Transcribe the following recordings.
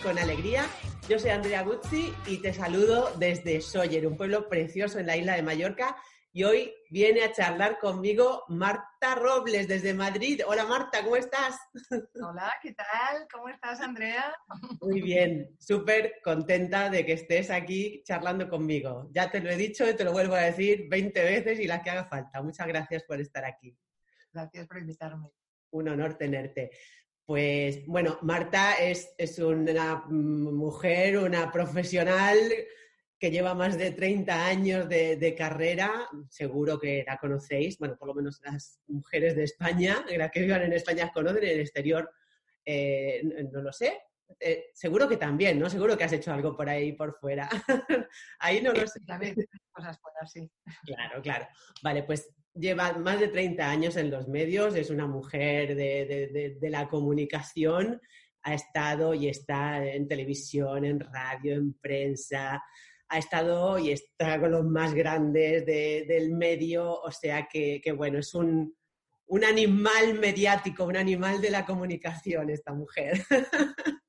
con alegría. Yo soy Andrea Guzzi y te saludo desde Sóller, un pueblo precioso en la isla de Mallorca. Y hoy viene a charlar conmigo Marta Robles desde Madrid. Hola Marta, ¿cómo estás? Hola, ¿qué tal? ¿Cómo estás, Andrea? Muy bien, súper contenta de que estés aquí charlando conmigo. Ya te lo he dicho y te lo vuelvo a decir 20 veces y las que haga falta. Muchas gracias por estar aquí. Gracias por invitarme. Un honor tenerte. Pues bueno, Marta es, es una mujer, una profesional que lleva más de 30 años de, carrera, seguro que la conocéis, bueno, por lo menos las mujeres de España, las que vivan en España conocen, en el exterior eh, no, lo sé. Eh, seguro que también, ¿no? Seguro que has hecho algo por ahí, por fuera. ahí no lo sé. También cosas buenas, sí. Claro, claro. Vale, pues lleva más de 30 años en los medios, es una mujer de, la comunicación, ha estado y está en televisión, en radio, en prensa, ha estado y está con los más grandes del medio, o sea que, bueno, es un, un animal mediático, un animal de la comunicación esta mujer.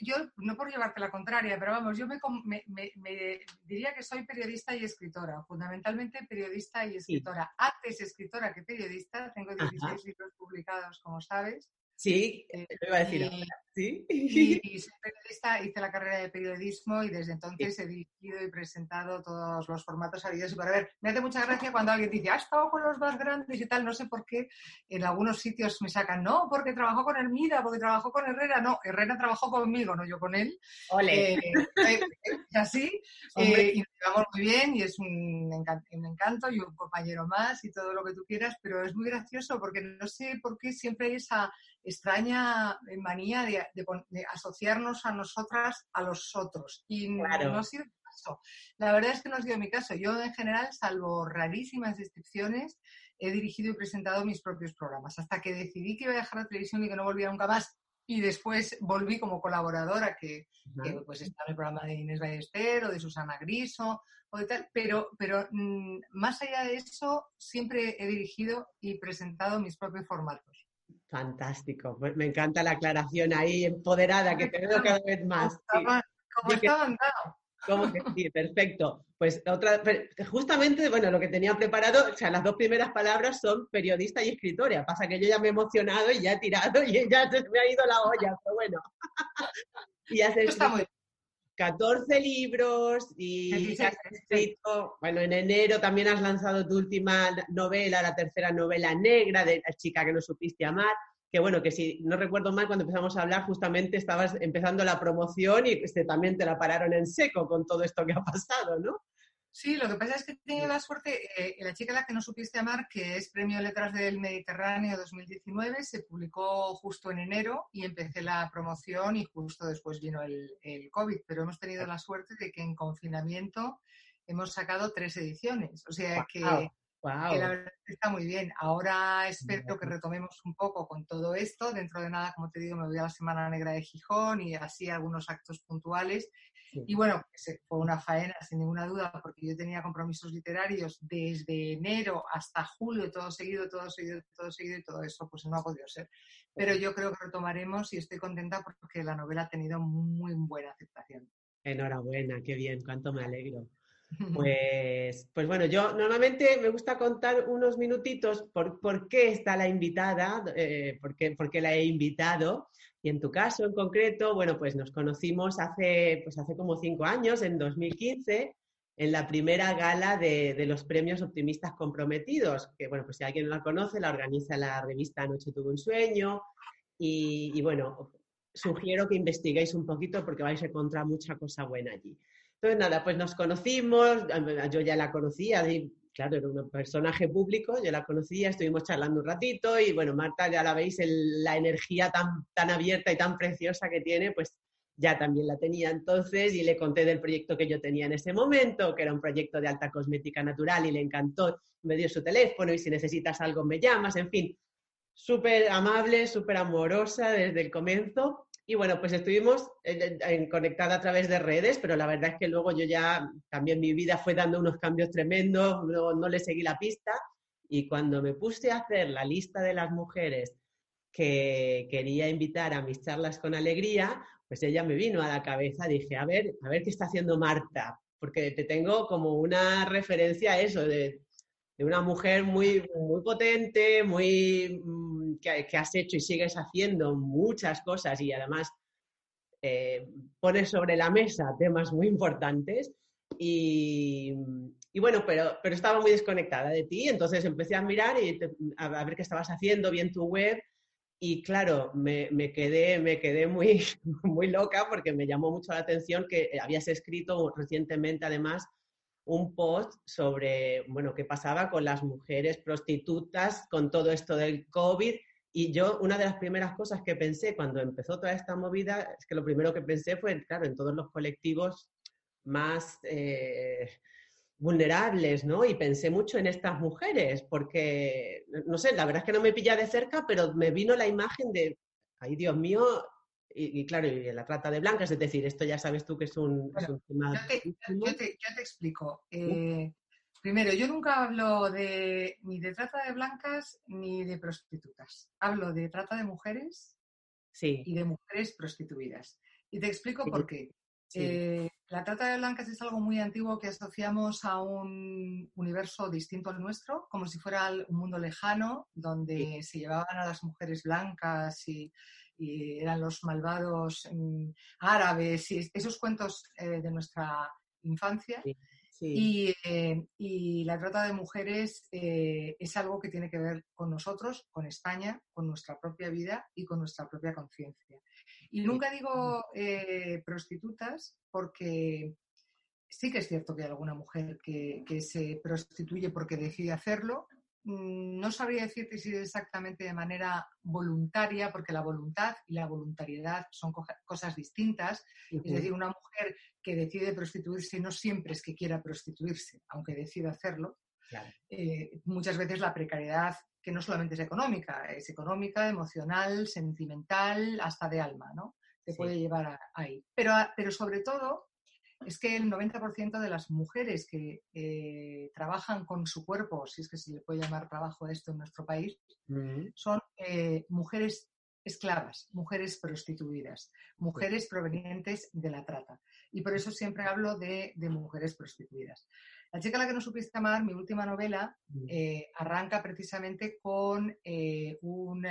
yo, no por llevarte la contraria, pero vamos, yo me, diría que soy periodista y escritora, fundamentalmente periodista y escritora. Antes escritora que periodista, tengo 16 libros publicados, como sabes. Sí, eh, lo iba a decir ¿Sí? Y, soy periodista, hice la carrera de periodismo y desde entonces he dirigido y presentado todos los formatos habidos y para ver. Me hace mucha gracia cuando alguien dice, ha estado con los más grandes y tal, no sé por qué en algunos sitios me sacan, no, porque trabajó con Hermida, porque trabajó con Herrera, no, Herrera trabajó conmigo, no yo con él. Ole. Eh, eh, así, y nos llevamos muy bien y es un encanto y un compañero más y todo lo que tú quieras, pero es muy gracioso porque no sé por qué siempre hay esa extraña manía de, asociarnos a nosotras a los otros. Y no ha sido el caso. La verdad es que no ha sido mi caso. Yo, en general, salvo rarísimas excepciones, he dirigido y presentado mis propios programas. Hasta que decidí que iba a dejar la televisión y que no volvía nunca más. Y después volví como colaboradora, que, pues está en el programa de Inés Ballester o de Susana Griso o de tal. Pero, pero más allá de eso, siempre he dirigido y presentado mis propios formatos. Fantástico. Pues me encanta la aclaración ahí, empoderada, que te veo cada vez más. Como estaba ¿Cómo que sí? Perfecto. Pues otra, justamente, bueno, lo que tenía preparado, o sea, las dos primeras palabras son periodista y escritora. Pasa que yo ya me he emocionado y ya he tirado y ya se me ha ido la olla, pero bueno. y has escrito, 14 libros y has escrito, bueno, en enero también has lanzado tu última novela, la tercera novela negra de la chica que no supiste amar, que bueno, que si no recuerdo mal, cuando empezamos a hablar justamente estabas empezando la promoción y este, también te la pararon en seco con todo esto que ha pasado, ¿no? Sí, lo que pasa es que he tenido la suerte, eh, La chica a la que no supiste amar, que es Premio Letras del Mediterráneo 2019, se publicó justo en enero y empecé la promoción y justo después vino el, el COVID, pero hemos tenido la suerte de que en confinamiento hemos sacado tres ediciones, o sea que, la verdad está muy bien. Ahora espero que retomemos un poco con todo esto. Dentro de nada, como te digo, me voy a la Semana Negra de Gijón y así algunos actos puntuales y bueno, fue una faena sin ninguna duda, porque yo tenía compromisos literarios desde enero hasta julio, todo seguido, todo seguido, todo seguido, y todo eso pues no ha podido ser. Pero yo creo que retomaremos y estoy contenta porque la novela ha tenido muy buena aceptación. Enhorabuena, qué bien, cuánto me alegro. Pues, pues bueno, yo normalmente me gusta contar unos minutitos por, por qué está la invitada, eh, por, qué, por, qué, la he invitado. Y en tu caso en concreto, bueno, pues nos conocimos hace, pues hace como cinco años, en 2015, en la primera gala de, de, los premios optimistas comprometidos, que bueno, pues si alguien no la conoce, la organiza la revista Anoche tuvo un sueño. Y, y bueno, sugiero que investiguéis un poquito porque vais a encontrar mucha cosa buena allí. Entonces, nada, pues nos conocimos, yo ya la conocía, claro, era un personaje público, yo la conocía, estuvimos charlando un ratito y bueno, Marta, ya la veis, la energía tan, tan abierta y tan preciosa que tiene, pues ya también la tenía entonces y le conté del proyecto que yo tenía en ese momento, que era un proyecto de alta cosmética natural y le encantó, me dio su teléfono y si necesitas algo me llamas, en fin, súper amable, súper amorosa desde el comienzo y bueno, pues estuvimos en, conectada a través de redes, pero la verdad es que luego yo ya también mi vida fue dando unos cambios tremendos, luego no le seguí la pista. Y cuando me puse a hacer la lista de las mujeres que quería invitar a mis charlas con alegría, pues ella me vino a la cabeza, dije, a ver, a ver qué está haciendo Marta, porque te tengo como una referencia a eso, de, una mujer muy, muy potente, muy, mm, que, has hecho y sigues haciendo muchas cosas y además eh, pones sobre la mesa temas muy importantes. Y, bueno, pero, pero estaba muy desconectada de ti, entonces empecé a mirar y a ver qué estabas haciendo, bien tu web, y claro, me, quedé, me quedé muy, muy loca porque me llamó mucho la atención que habías escrito recientemente además un post sobre, bueno, qué pasaba con las mujeres prostitutas con todo esto del COVID. Y yo, una de las primeras cosas que pensé cuando empezó toda esta movida, es que lo primero que pensé fue, claro, en todos los colectivos más... Eh, vulnerables, ¿no? Y pensé mucho en estas mujeres, porque, no sé, la verdad es que no me pilla de cerca, pero me vino la imagen de, ay Dios mío, y, claro, y la trata de blancas, es decir, esto ya sabes tú que es un, tema... Yo te, explico. Eh, primero, yo nunca hablo de, ni de trata de blancas ni de prostitutas. Hablo de trata de mujeres sí. y de mujeres prostituidas. Y te explico por qué. Eh, la trata de blancas es algo muy antiguo que asociamos a un universo distinto al nuestro, como si fuera un mundo lejano, donde se llevaban a las mujeres blancas y, eran los malvados mm, árabes y esos cuentos eh, de nuestra infancia. Eh, y, la trata de mujeres es algo que tiene que ver con nosotros, con España, con nuestra propia vida y con nuestra propia conciencia. Y nunca digo eh, prostitutas porque sí que es cierto que hay alguna mujer que, se prostituye porque decide hacerlo. Mm, no sabría decirte si es exactamente de manera voluntaria, porque la voluntad y la voluntariedad son cosas distintas. Es decir, una mujer que decide prostituirse no siempre es que quiera prostituirse, aunque decida hacerlo. Eh, muchas veces la precariedad que no solamente es económica, es económica, emocional, sentimental, hasta de alma, ¿no? Te puede llevar ahí. Pero, pero sobre todo es que el 90% de las mujeres que eh, trabajan con su cuerpo, si es que se le puede llamar trabajo a esto en nuestro país, son eh, mujeres esclavas, mujeres prostituidas, mujeres provenientes de la trata. Y por eso siempre hablo de, de mujeres prostituidas. La chica a la que no supiste amar, mi última novela, mm. eh, arranca precisamente con eh, un,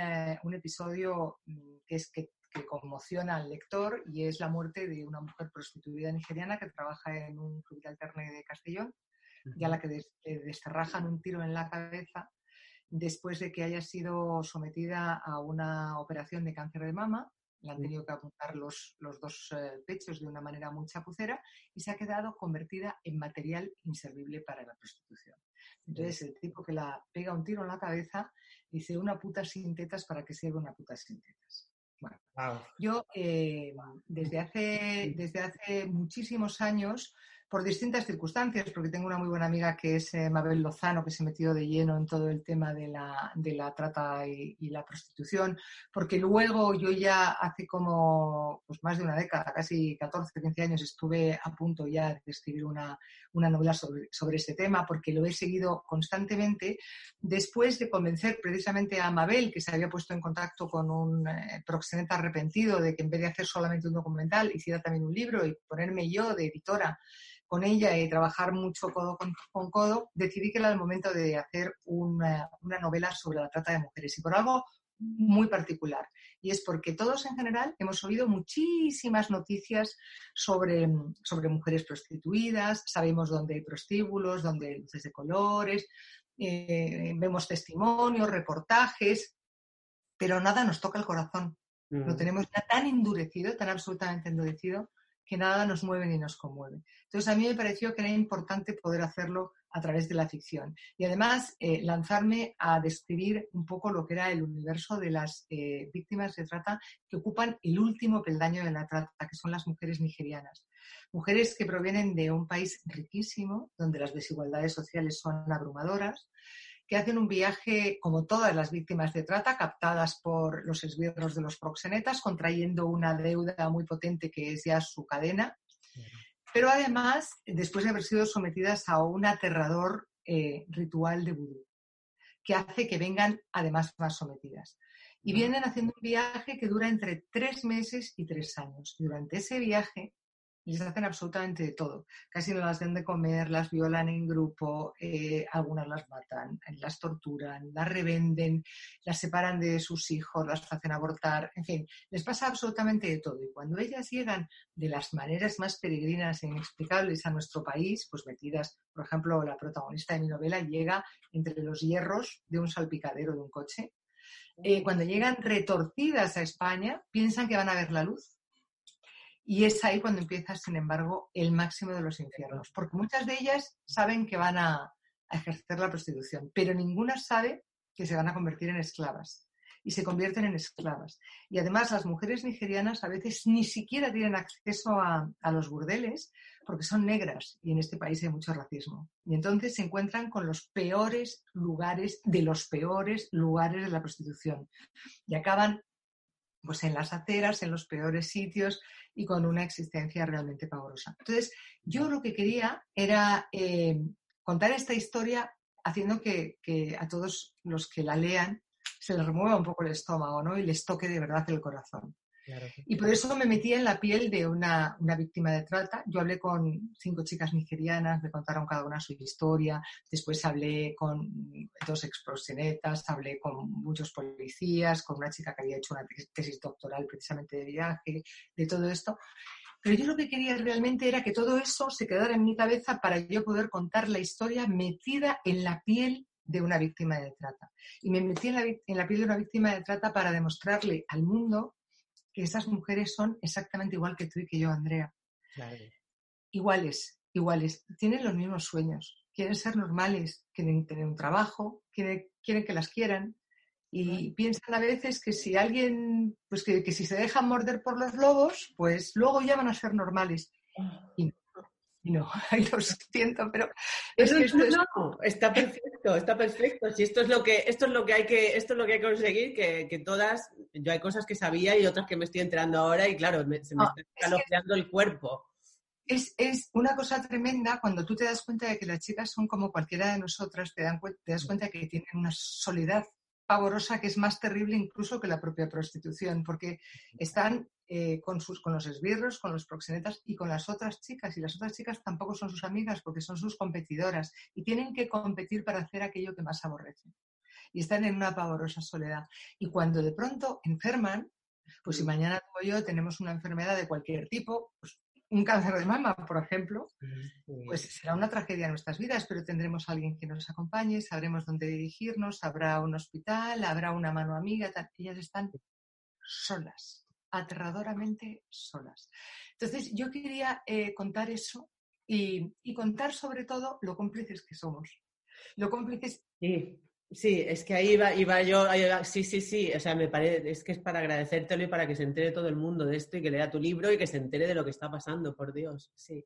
episodio mm, que, es, que, conmociona al lector y es la muerte de una mujer prostituida nigeriana que trabaja en un club de alterne de Castellón y a la que desterrajan un tiro en la cabeza después de que haya sido sometida a una operación de cáncer de mama le han tenido que apuntar los, los dos eh, pechos de una manera muy chapucera y se ha quedado convertida en material inservible para la prostitución. Entonces, el tipo que la pega un tiro en la cabeza dice una puta sin tetas para que sirva una puta sin tetas. Bueno, yo eh, desde, hace, desde hace muchísimos años por distintas circunstancias, porque tengo una muy buena amiga que es eh, Mabel Lozano, que se metió de lleno en todo el tema de la, de la trata y, la prostitución, porque luego yo ya hace como pues más de una década, casi 14, 15 años, estuve a punto ya de escribir una, una novela sobre, sobre este tema, porque lo he seguido constantemente, después de convencer precisamente a Mabel, que se había puesto en contacto con un eh, proxeneta arrepentido de que en vez de hacer solamente un documental, hiciera también un libro y ponerme yo de editora con ella y trabajar mucho codo con, codo, decidí que era el momento de hacer una, novela sobre la trata de mujeres y por algo muy particular. Y es porque todos en general hemos oído muchísimas noticias sobre, sobre mujeres prostituidas, sabemos dónde hay prostíbulos, dónde hay luces de colores, eh, vemos testimonios, reportajes, pero nada nos toca el corazón. Lo mm. tenemos ya tan endurecido, tan absolutamente endurecido, que nada nos mueve ni nos conmueve. Entonces, a mí me pareció que era importante poder hacerlo a través de la ficción. Y además, eh, lanzarme a describir un poco lo que era el universo de las eh, víctimas de trata que ocupan el último peldaño de la trata, que son las mujeres nigerianas. Mujeres que provienen de un país riquísimo, donde las desigualdades sociales son abrumadoras, que hacen un viaje, como todas las víctimas de trata, captadas por los esbirros de los proxenetas, contrayendo una deuda muy potente que es ya su cadena. Pero además, después de haber sido sometidas a un aterrador eh, ritual de vudú, que hace que vengan además más sometidas. Y vienen haciendo un viaje que dura entre tres meses y tres años. Y durante ese viaje les hacen absolutamente de todo. Casi no las den de comer, las violan en grupo, eh, algunas las matan, las torturan, las revenden, las separan de sus hijos, las hacen abortar, en fin, les pasa absolutamente de todo. Y cuando ellas llegan de las maneras más peregrinas e inexplicables a nuestro país, pues metidas, por ejemplo, la protagonista de mi novela llega entre los hierros de un salpicadero de un coche. Eh, cuando llegan retorcidas a España, piensan que van a ver la luz y es ahí cuando empieza, sin embargo, el máximo de los infiernos, porque muchas de ellas saben que van a, ejercer la prostitución, pero ninguna sabe que se van a convertir en esclavas y se convierten en esclavas. Y además las mujeres nigerianas a veces ni siquiera tienen acceso a, a, los burdeles porque son negras y en este país hay mucho racismo. Y entonces se encuentran con los peores lugares de los peores lugares de la prostitución y acaban pues en las aceras, en los peores sitios y con una existencia realmente pavorosa. Entonces, yo lo que quería era eh, contar esta historia haciendo que, que, a todos los que la lean se les remueva un poco el estómago ¿no? y les toque de verdad el corazón. Y por eso me metí en la piel de una, víctima de trata. Yo hablé con cinco chicas nigerianas, me contaron cada una su historia. Después hablé con dos exproxenetas, hablé con muchos policías, con una chica que había hecho una tesis doctoral precisamente de viaje, de todo esto. Pero yo lo que quería realmente era que todo eso se quedara en mi cabeza para yo poder contar la historia metida en la piel de una víctima de trata. Y me metí en la, en la piel de una víctima de trata para demostrarle al mundo que esas mujeres son exactamente igual que tú y que yo, Andrea. Iguales, iguales. Tienen los mismos sueños. Quieren ser normales, quieren tener un trabajo, quieren, quieren que las quieran. Y piensan a veces que si alguien, pues que, que, si se dejan morder por los lobos, pues luego ya van a ser normales. Ah. Y no, lo siento, pero es que esto no, está perfecto, está perfecto. Si esto es lo que, esto es lo que hay que, esto es lo que hay que conseguir, que, todas, yo hay cosas que sabía y otras que me estoy enterando ahora y claro, se me ah, está escalofriando el cuerpo. Es, es, una cosa tremenda cuando tú te das cuenta de que las chicas son como cualquiera de nosotras, te, dan, te das cuenta de que tienen una soledad pavorosa que es más terrible incluso que la propia prostitución, porque están eh, con, sus, con los esbirros, con los proxenetas y con las otras chicas. Y las otras chicas tampoco son sus amigas porque son sus competidoras y tienen que competir para hacer aquello que más aborrecen. Y están en una pavorosa soledad. Y cuando de pronto enferman, pues si mañana tú o yo tenemos una enfermedad de cualquier tipo, pues un cáncer de mama, por ejemplo, pues será una tragedia en nuestras vidas, pero tendremos a alguien que nos acompañe, sabremos dónde dirigirnos, habrá un hospital, habrá una mano amiga, ellas están solas, aterradoramente solas. Entonces, yo quería eh, contar eso y, y, contar sobre todo lo cómplices que somos. Lo cómplices sí. Sí, es que ahí iba, iba yo, sí, sí, sí, o sea, me parece, es que es para agradecértelo y para que se entere todo el mundo de esto y que lea tu libro y que se entere de lo que está pasando, por Dios, sí.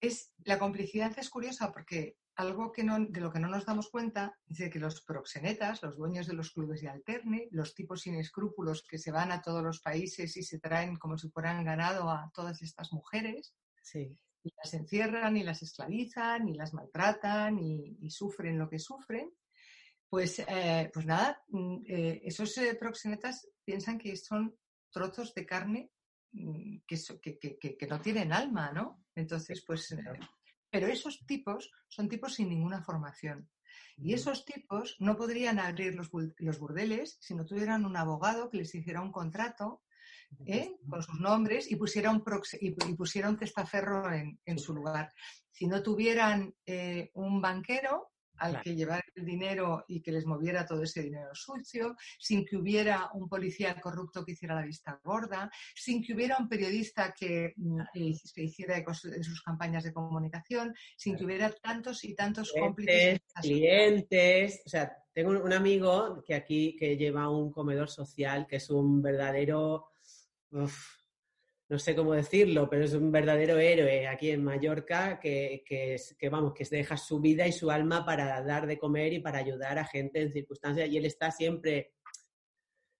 Es, la complicidad es curiosa porque algo que no, de lo que no nos damos cuenta es de que los proxenetas, los dueños de los clubes de alterne, los tipos sin escrúpulos que se van a todos los países y se traen como si fueran ganado a todas estas mujeres, sí. y las encierran y las esclavizan y las maltratan y sufren lo que sufren, pues, eh, pues nada, mm, eh, esos eh, proxenetas piensan que son trozos de carne mm, que, no tienen alma, ¿no? Entonces, pues, pero esos tipos son tipos sin ninguna formación. Y esos tipos no podrían abrir los, burdeles si no tuvieran un abogado que les hiciera un contrato con sus nombres y pusiera un, y, pusiera un testaferro en, su lugar. Si no tuvieran un banquero al que llevar el dinero y que les moviera todo ese dinero sucio, sin que hubiera un policía corrupto que hiciera la vista gorda, sin que hubiera un periodista que, mm, se hiciera en sus campañas de comunicación, sin que hubiera tantos y tantos cómplices. Clientes, o sea, tengo un amigo que aquí que lleva un comedor social que es un verdadero no sé cómo decirlo, pero es un verdadero héroe aquí en Mallorca que, que, vamos, que deja su vida y su alma para dar de comer y para ayudar a gente en circunstancias y él está siempre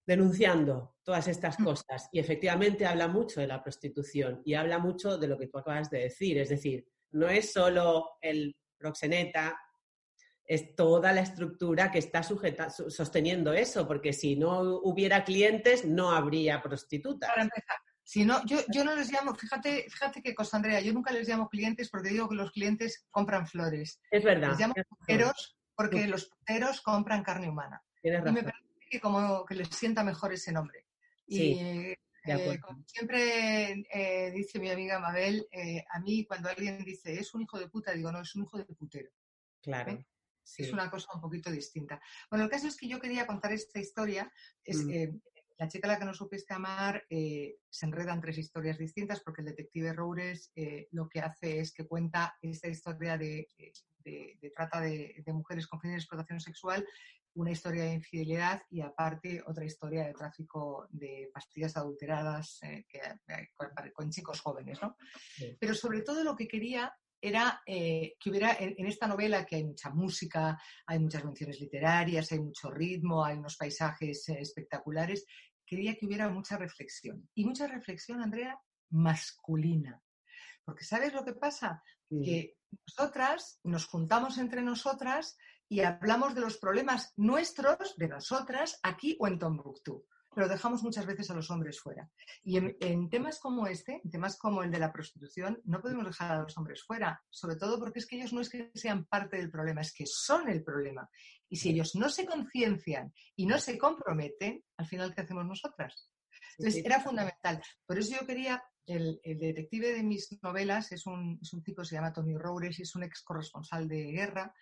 denunciando todas estas mm. cosas y efectivamente habla mucho de la prostitución y habla mucho de lo que tú acabas de decir, es decir, no es solo el proxeneta es toda la estructura que está sujeta, sosteniendo eso, porque si no hubiera clientes, no habría prostitutas. Para empezar, si no, yo, yo no les llamo, fíjate, fíjate qué cosa, Andrea, yo nunca les llamo clientes porque digo que los clientes compran flores. Es verdad. Les llamo puteros porque los puteros compran carne humana. Tienes razón. Y me parece que como que les sienta mejor ese nombre. Sí, y eh, como siempre eh, dice mi amiga Mabel, eh, a mí cuando alguien dice es un hijo de puta, digo no, es un hijo de putero. Claro. Sí. Es una cosa un poquito distinta. Bueno, el caso es que yo quería contar esta historia. Es, Mm. Eh, la chica a la que no supiste amar eh, se enreda en tres historias distintas porque el detective Roures eh, lo que hace es que cuenta esta historia de, de- de trata de, de mujeres con fines de explotación sexual, una historia de infidelidad y aparte otra historia de tráfico de pastillas adulteradas eh, que- eh, con, con chicos jóvenes. ¿no? Sí. Pero sobre todo lo que quería era eh, que hubiera en, en esta novela que hay mucha música, hay muchas menciones literarias, hay mucho ritmo, hay unos paisajes eh, espectaculares. Quería que hubiera mucha reflexión. Y mucha reflexión, Andrea, masculina. Porque ¿sabes lo que pasa? Que nosotras nos juntamos entre nosotras y hablamos de los problemas nuestros, de nosotras, aquí o en Tombuctú. Pero dejamos muchas veces a los hombres fuera. Y en, en temas como este, en temas como el de la prostitución, no podemos dejar a los hombres fuera. Sobre todo porque es que ellos no es que sean parte del problema, es que son el problema. Y si ellos no se conciencian y no se comprometen, al final, ¿qué hacemos nosotras? Entonces, era fundamental. Por eso yo quería, el, el detective de mis novelas es un, es un tipo que se llama Tony Roures y es un ex corresponsal de guerra.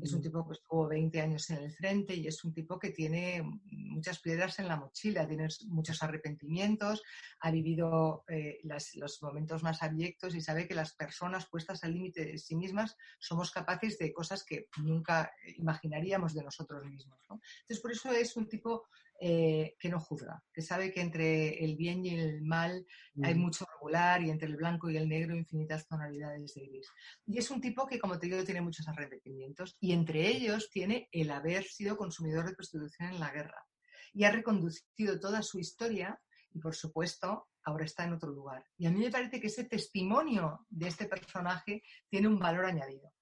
Es un tipo que estuvo 20 años en el frente y es un tipo que tiene muchas piedras en la mochila, tiene muchos arrepentimientos, ha vivido eh, las- los momentos más abyectos y sabe que las personas puestas al límite de sí mismas somos capaces de cosas que nunca imaginaríamos de nosotros mismos. ¿no? Entonces, por eso es un tipo eh, que no juzga, que sabe que entre el bien y el mal hay Mm. mucho regular y entre el blanco y el negro infinitas tonalidades de gris. Y es un tipo que, como te digo, tiene muchos arrepentimientos y entre ellos tiene el haber sido consumidor de prostitución en la guerra. Y ha reconducido toda su historia y, por supuesto, ahora está en otro lugar. Y a mí me parece que ese testimonio de este personaje tiene un valor añadido,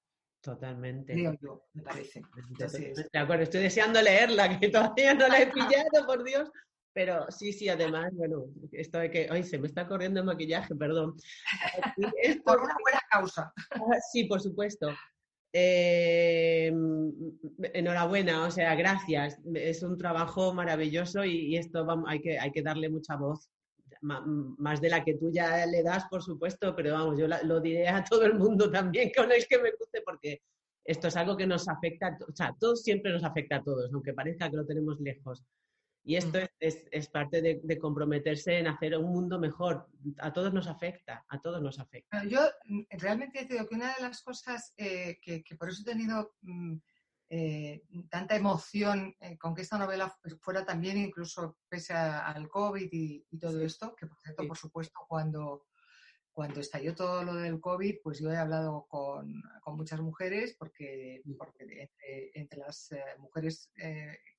Totalmente. creo yo, me parece. Entonces, De acuerdo, estoy deseando leerla, que todavía no la he pillado, por Dios. Pero sí, sí, además, bueno, esto de que, ay, se me está corriendo el maquillaje, perdón. Esto- por una buena causa. Ah, Sí, por supuesto. Eh, enhorabuena, o sea, gracias. Es un trabajo maravilloso y, y esto vamos, hay, que, hay que darle mucha voz. Más de la que tú ya le das, por supuesto, pero vamos, yo lo diré a todo el mundo también con el que me guste, porque esto es algo que nos afecta, o sea, todo siempre nos afecta a todos, aunque parezca que lo tenemos lejos. Y esto Mm. es, es- es parte de, de comprometerse en hacer un mundo mejor. A todos nos afecta, a todos nos afecta. Bueno, yo mm, realmente te digo que una de las cosas eh, que, que por eso he tenido mm, eh, tanta emoción eh, con que esta novela fu- fuera también, incluso pese a- al COVID y, y todo Sí. esto, que por cierto, Sí. por supuesto, cuando, cuando estalló todo lo del COVID, pues yo he hablado con, con muchas mujeres, porque, porque entre, entre las eh, mujeres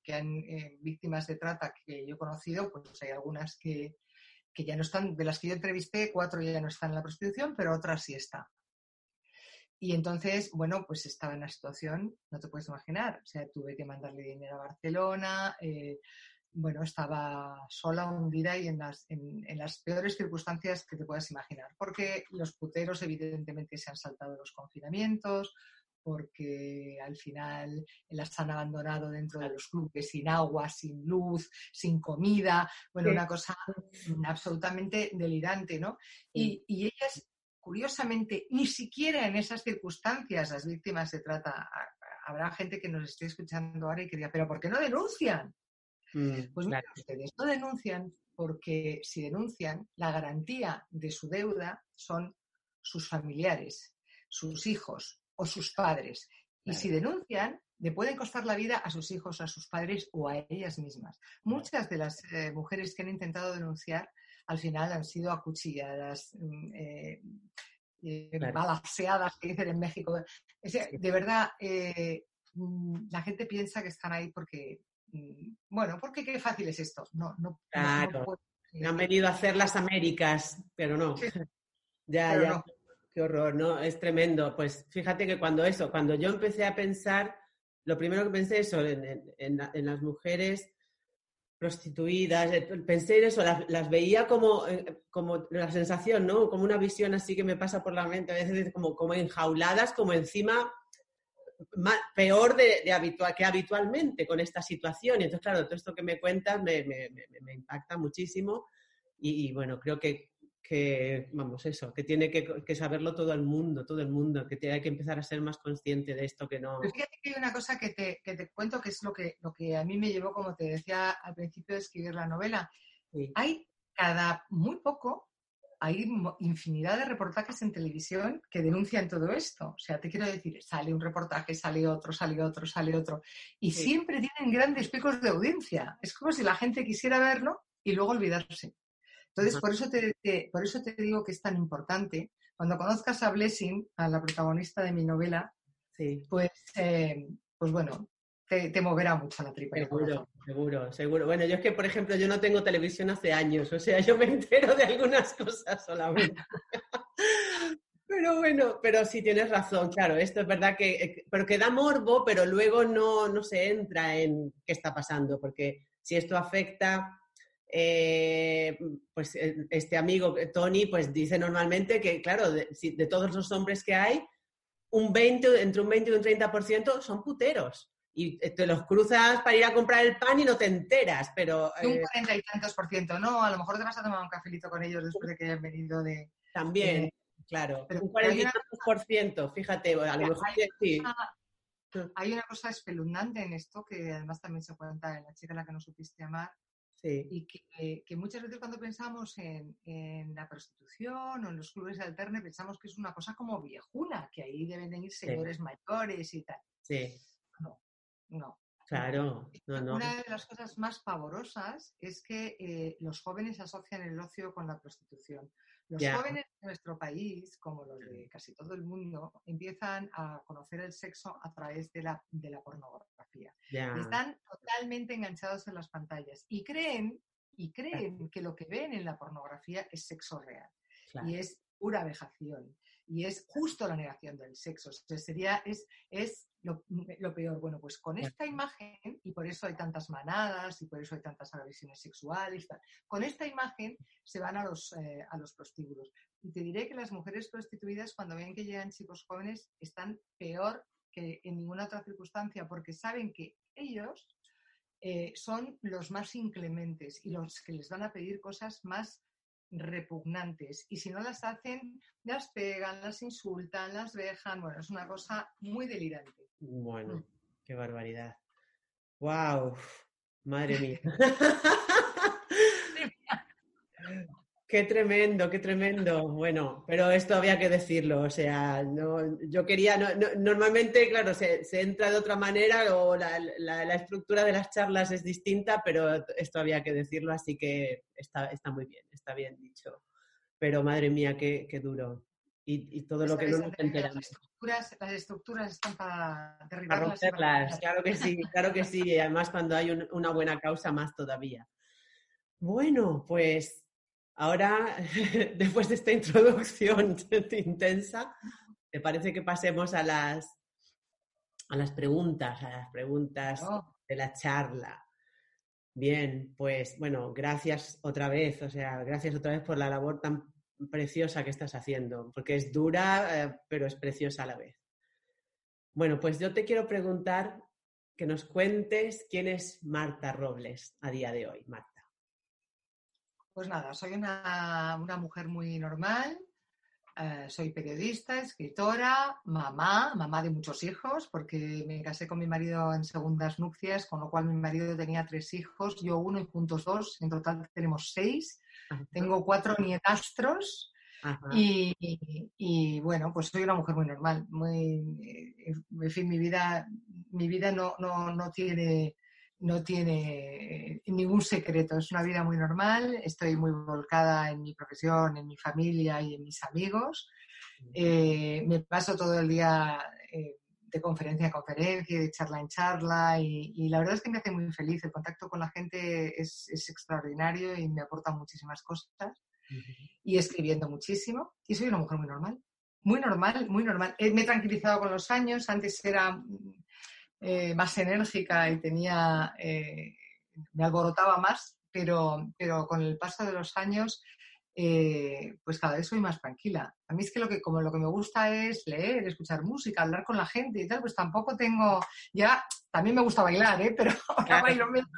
que han víctimas de trata que yo he conocido, pues hay algunas que, que ya no están, de las que yo entrevisté, cuatro ya no están en la prostitución, pero otras sí están. Y entonces, bueno, pues estaba en una situación, no te puedes imaginar, o sea, tuve que mandarle dinero a Barcelona, eh, bueno, estaba sola, hundida y en las, en, en las peores circunstancias que te puedas imaginar, porque los puteros evidentemente se han saltado los confinamientos, porque al final las han abandonado dentro de los clubes sin agua, sin luz, sin comida, bueno, Sí. una cosa absolutamente delirante, ¿no? Y, y ellas, curiosamente, ni siquiera en esas circunstancias, las víctimas de trata, habrá gente que nos esté escuchando ahora y que diga, pero ¿por qué no denuncian? Mm, Pues claro. ustedes, no denuncian porque si denuncian, la garantía de su deuda son sus familiares, sus hijos o sus padres. Y Claro. si denuncian, le pueden costar la vida a sus hijos, a sus padres o a ellas mismas. Muchas de las eh, mujeres que han intentado denunciar al final han sido acuchilladas, mm, eh, eh, Claro. balaseadas, que dicen en México. Es decir, Sí. De verdad, eh, mm, la gente piensa que están ahí porque, mm, bueno, porque qué fácil es esto. No, no, no- no Claro. puedo- Han venido a hacer las Américas, pero no. Sí. Ya, Pero ya. no. Qué horror, ¿no? Es tremendo. Pues fíjate que cuando eso, cuando yo empecé a pensar lo primero que pensé eso, en, las mujeres prostituidas, eh, pensé eso, las, veía como, eh, como la sensación, ¿no? Como una visión así que me pasa por la mente, a veces como, como enjauladas, como encima peor de, habitual, que habitualmente con esta situación. Y entonces, claro, todo esto que me cuentas me, impacta muchísimo y, bueno, creo que, que, vamos, eso, que tiene que, saberlo todo el mundo, todo el mundo, que tiene que empezar a ser más consciente de esto que no... fíjate que hay una cosa que te, que te, cuento que es lo que, lo que a mí me llevó, como te decía al principio de escribir la novela. Hay cada muy poco hay infinidad de reportajes en televisión que denuncian todo esto. O sea, te quiero decir, sale un reportaje, sale otro, sale otro, sale otro. Y siempre tienen grandes picos de audiencia. Es como si la gente quisiera verlo y luego olvidarse. Entonces, por eso te, por eso te digo que es tan importante. Cuando conozcas a Blessing, a la protagonista de mi novela, pues, eh, pues bueno, te, moverá mucho la tripa. Seguro, seguro, seguro. Bueno, yo es que, por ejemplo, yo no tengo televisión hace años, o sea, yo me entero de algunas cosas solamente. pero bueno, pero sí tienes razón, claro, esto es verdad que, eh, pero que da morbo, pero luego no, no se entra en qué está pasando, porque si esto afecta eh, pues eh, este amigo Tony pues dice normalmente que, claro, de, de, todos los hombres que hay, un 20, entre un 20 y un 30% son puteros y te los cruzas para ir a comprar el pan y no te enteras, pero... Un eh, cuarenta y tantos por ciento, ¿no? A lo mejor te vas a tomar un cafelito con ellos después de que hayan venido de... También, claro. Pero, un cuarenta y tantos por ciento, fíjate, a lo mejor hay, sí. hay una cosa espeluznante en esto, que además también se cuenta en La chica a la que no supiste amar, Sí. Y que, que, muchas veces cuando pensamos en, en, la prostitución o en los clubes alternos pensamos que es una cosa como viejuna, que ahí deben ir señores mayores y tal. Sí. No, no. Claro, Una de las cosas más pavorosas es que eh, los jóvenes asocian el ocio con la prostitución. Los jóvenes de nuestro país, como los de casi todo el mundo, empiezan a conocer el sexo a través de la, de la pornografía. Están totalmente enganchados en las pantallas y creen, y creen que lo que ven en la pornografía es sexo real. Y es pura vejación. Y es justo la negación del sexo. sería, es, es lo, peor. Bueno, pues con esta imagen, y por eso hay tantas manadas y por eso hay tantas agresiones sexuales, con esta imagen se van a los, eh, a los prostíbulos. Y te diré que las mujeres prostituidas, cuando ven que llegan chicos jóvenes, están peor que en ninguna otra circunstancia, porque saben que ellos eh, son los más inclementes y los que les van a pedir cosas más repugnantes. Y si no las hacen, las pegan, las insultan, las dejan. Bueno, es una cosa muy delirante. Bueno, mm. qué barbaridad. ¡Wow! Madre mía. Qué tremendo, qué tremendo. Bueno, pero esto había que decirlo. O sea, no, yo quería, normalmente, claro, se, entra de otra manera o la, estructura de las charlas es distinta, pero esto había que decirlo, así que está, está muy bien, está bien dicho. Pero madre mía, qué, qué duro. Y, todo lo que no nos enteramos. Las estructuras, las estructuras están para derribarlas. Para romperlas, claro que sí, claro que sí. Y además cuando hay una buena causa, más todavía. Bueno, pues Ahora, después de esta introducción intensa, ¿te parece que pasemos a las, a las preguntas, a las preguntas oh. de la charla? Bien, pues bueno, gracias otra vez, o sea, gracias otra vez por la labor tan preciosa que estás haciendo, porque es dura, eh, pero es preciosa a la vez. Bueno, pues yo te quiero preguntar que nos cuentes quién es Marta Robles a día de hoy, Marta. Pues nada, soy una, mujer muy normal, eh, soy periodista, escritora, mamá, mamá de muchos hijos, porque me casé con mi marido en segundas nupcias, con lo cual mi marido tenía tres hijos, yo uno y juntos dos, en total tenemos seis. Tengo cuatro nietastros y, bueno, pues soy una mujer muy normal, muy, eh, en fin, mi vida, mi vida no, no, no tiene no tiene ningún secreto, es una vida muy normal, estoy muy volcada en mi profesión, en mi familia y en mis amigos. Eh, me paso todo el día eh, de conferencia en conferencia, de charla en charla y, la verdad es que me hace muy feliz. El contacto con la gente es, extraordinario y me aporta muchísimas cosas. Y escribiendo muchísimo. Y soy una mujer muy normal. Muy normal, muy normal. me he tranquilizado con los años. Antes era eh, más enérgica y tenía, eh, me alborotaba más, pero, pero con el paso de los años, eh, pues cada vez soy más tranquila. A mí es que lo que, como lo que me gusta es leer, escuchar música, hablar con la gente y tal, pues tampoco tengo, ya, también me gusta bailar, ¿eh? pero ahora bailo menos.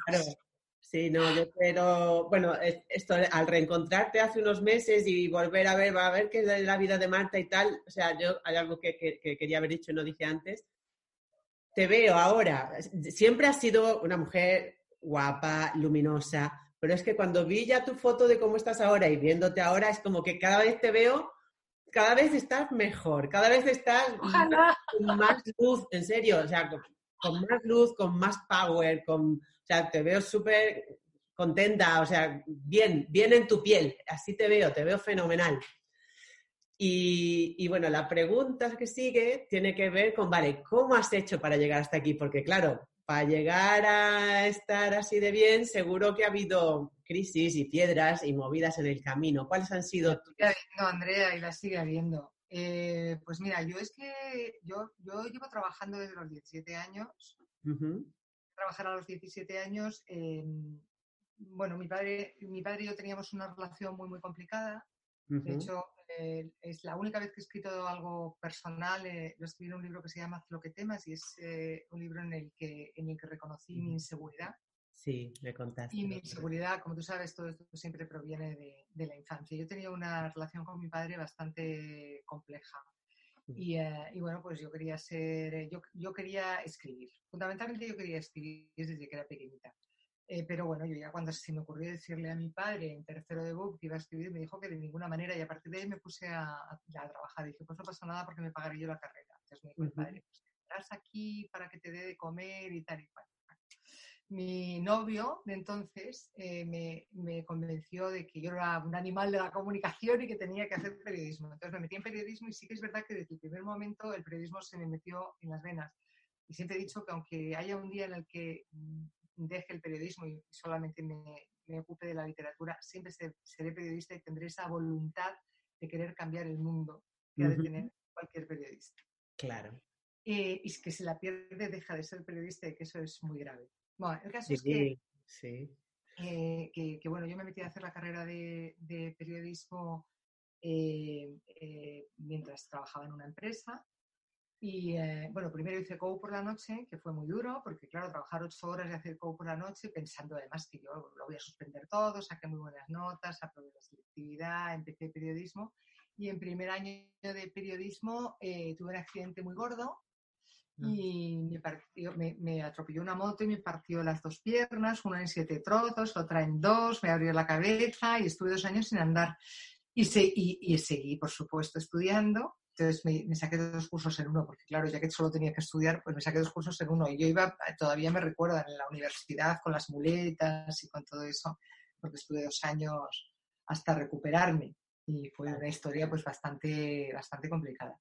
Sí, no, yo espero, bueno, esto al reencontrarte hace unos meses y volver a ver, va a ver qué es la vida de Marta y tal, o sea, yo hay algo que, que quería haber dicho y no dije antes, te veo ahora, siempre has sido una mujer guapa, luminosa, pero es que cuando vi ya tu foto de cómo estás ahora y viéndote ahora, es como que cada vez te veo, cada vez estás mejor, cada vez estás con más luz, en serio, o sea, con, más luz, con más power, con, o sea, te veo súper contenta, o sea, bien, bien en tu piel, así te veo, te veo fenomenal. Y, bueno, la pregunta que sigue tiene que ver con, vale, ¿cómo has hecho para llegar hasta aquí? Porque claro, para llegar a estar así de bien, seguro que ha habido crisis y piedras y movidas en el camino. ¿Cuáles han sido? Sigue habiendo, Andrea, y la sigue habiendo. Eh, pues mira, yo es que yo, yo llevo trabajando desde los 17 años. Trabajar a los 17 años. bueno, mi padre, mi padre y yo teníamos una relación muy, muy complicada. De hecho, eh, es la única vez que he escrito algo personal, eh, lo escribí en un libro que se llama Haz lo que temas y es eh, un libro en el, que, en el que reconocí mi inseguridad. Sí, me contaste. Y mi inseguridad, como tú sabes, todo esto siempre proviene de, de la infancia. Yo tenía una relación con mi padre bastante compleja. Y, y, bueno, pues yo quería ser, yo, yo quería escribir. Fundamentalmente yo quería escribir desde que era pequeñita. Eh, pero bueno, yo ya cuando se me ocurrió decirle a mi padre en tercero de book que iba a escribir, me dijo que de ninguna manera y a partir de ahí me puse a, a, trabajar. dije, pues no pasa nada porque me pagaré yo la carrera. Entonces me dijo mi padre, pues estás aquí para que te dé de comer y tal y cual. Mi novio de entonces eh, me, me, convenció de que yo era un animal de la comunicación y que tenía que hacer periodismo. Entonces me metí en periodismo y sí que es verdad que desde el primer momento el periodismo se me metió en las venas. Y siempre he dicho que aunque haya un día en el que mm, deje el periodismo y solamente me, me ocupe de la literatura, siempre seré periodista y tendré esa voluntad de querer cambiar el mundo que ha de tener cualquier periodista. Claro. Eh, y que si la pierde deja de ser periodista y que eso es muy grave. Bueno, el caso es que, sí. Eh, que, que, bueno, yo me metí a hacer la carrera de, de periodismo eh, mientras trabajaba en una empresa y eh, bueno, primero hice COU por la noche, que fue muy duro, porque claro, trabajar ocho horas y hacer COU por la noche, pensando además que yo lo voy a suspender todo, saqué muy buenas notas, aprobé la selectividad, empecé periodismo. Y en primer año de periodismo eh, tuve un accidente muy gordo ah. y me, partió, me, me, atropelló una moto y me partió las dos piernas, una en siete trozos, otra en dos, me abrió la cabeza y estuve dos años sin andar. Y, se, y, y seguí, por supuesto, estudiando entonces me, saqué dos cursos en uno, porque claro, ya que solo tenía que estudiar, pues me saqué dos cursos en uno. Y yo iba, todavía me recuerdan, en la universidad con las muletas y con todo eso, porque estuve dos años hasta recuperarme. Y fue una historia pues bastante, bastante complicada.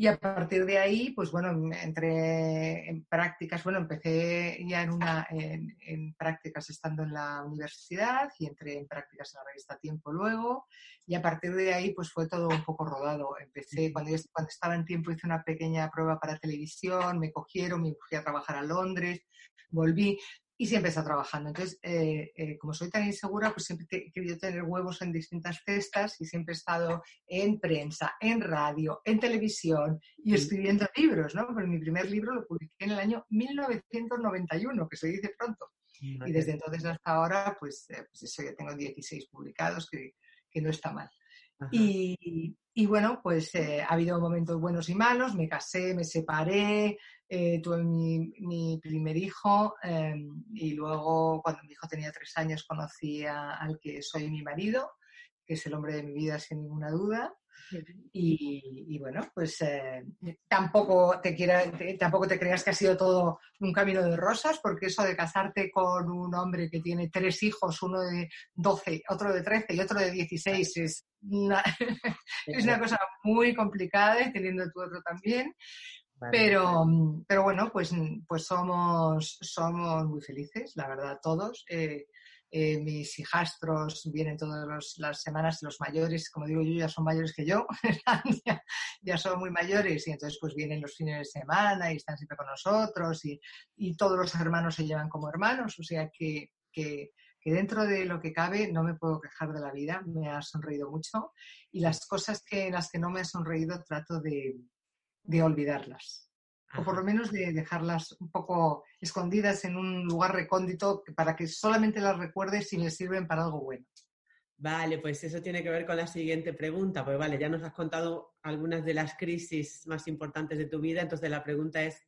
Y a partir de ahí, pues bueno, entré en prácticas, bueno, empecé ya en, una, en, prácticas estando en la universidad y entré en prácticas en la revista Tiempo luego. Y a partir de ahí, pues fue todo un poco rodado. Empecé, cuando, cuando estaba en tiempo, hice una pequeña prueba para televisión, me cogieron, me fui a trabajar a Londres, volví y siempre está trabajando. Entonces, eh, eh, como soy tan insegura, pues siempre he querido tener huevos en distintas cestas y siempre he estado en prensa, en radio, en televisión y escribiendo libros, ¿no? Pero mi primer libro lo publiqué en el año 1991, que se dice pronto. Y desde entonces hasta ahora, pues, eh, pues eso ya tengo 16 publicados, que, que no está mal. Y, y, bueno, pues ha habido momentos buenos y malos, me casé, me separé, eh, tuve mi, mi, primer hijo em, y luego cuando mi hijo tenía tres años conocí al que soy mi marido, que es el hombre de mi vida sin ninguna duda. Y, y bueno, pues eh, tampoco, te quiera, tampoco te creas que ha sido todo un camino de rosas, porque eso de casarte con un hombre que tiene tres hijos, uno de 12, otro de 13 y otro de 16, es una, es una cosa muy complicada, y teniendo tu otro también. Pero, mm, pero bueno, pues, mm, pues somos, somos muy felices, la verdad, todos. Eh, eh, mis hijastros vienen todas las semanas, los mayores, como digo yo, ya son mayores que yo, ya, son muy mayores y entonces pues vienen los fines de semana y están siempre con nosotros y, todos los hermanos se llevan como hermanos, o sea que, que, dentro de lo que cabe no me puedo quejar de la vida, me ha sonreído mucho y las cosas que, en las que no me ha sonreído trato de, de olvidarlas o por lo menos de dejarlas un poco escondidas en un lugar recóndito para que solamente las recuerdes si me sirven para algo bueno. Vale, pues eso tiene que ver con la siguiente pregunta, pues vale, ya nos has contado algunas de las crisis más importantes de tu vida, entonces la pregunta es,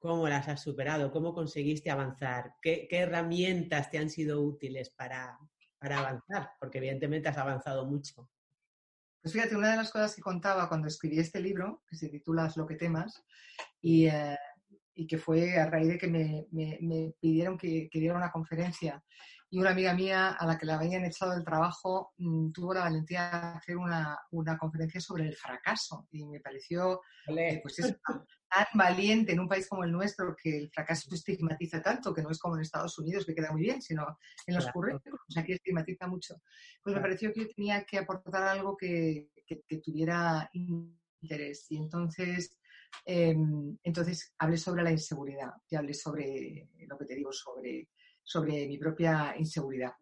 ¿cómo las has superado? ¿Cómo conseguiste avanzar? ¿Qué, herramientas te han sido útiles para, para avanzar? Porque evidentemente has avanzado mucho. Pues fíjate, una de las cosas que contaba cuando escribí este libro, que se titula Lo que temas, y, eh, y que fue a raíz de que me, me, pidieron que, que, diera una conferencia y una amiga mía a la que le habían echado del trabajo mm, tuvo la valentía de hacer una, una, conferencia sobre el fracaso y me pareció eh, pues tan valiente en un país como el nuestro que el fracaso estigmatiza tanto, que no es como en Estados Unidos que queda muy bien, sino en los currículos, aquí estigmatiza mucho. Pues me pareció que yo tenía que aportar algo que, que, tuviera interés y entonces em, entonces hablé sobre la inseguridad y hablé sobre lo que te digo sobre sobre mi propia inseguridad.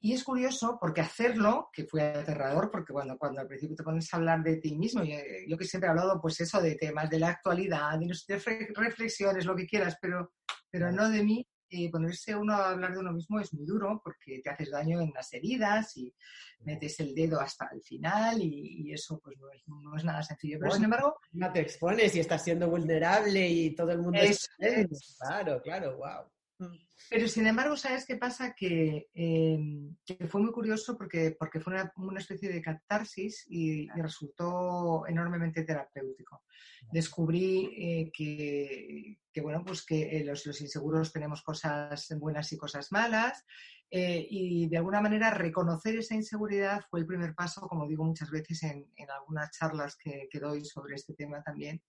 Y es curioso porque hacerlo, que fue aterrador, porque cuando, cuando al principio te pones a hablar de ti mismo, yo, yo que siempre he hablado pues eso de temas de la actualidad, de reflexiones, lo que quieras, pero, pero no de mí, eh, ponerse uno a hablar de uno mismo es muy duro porque te haces daño en las heridas y metes el dedo hasta el final y, eso pues no es, no es, nada sencillo. Pero sin embargo... No te expones y estás siendo vulnerable y todo el mundo... Es, Claro, claro, wow. Pero sin embargo, ¿sabes qué pasa? Que, em, fue muy curioso porque, porque fue una, especie de catarsis y, resultó enormemente terapéutico. Descubrí eh, que, bueno, pues que eh, los, los, inseguros tenemos cosas buenas y cosas malas. Eh, y de alguna manera reconocer esa inseguridad fue el primer paso, como digo muchas veces en, en algunas charlas que, que doy sobre este tema también,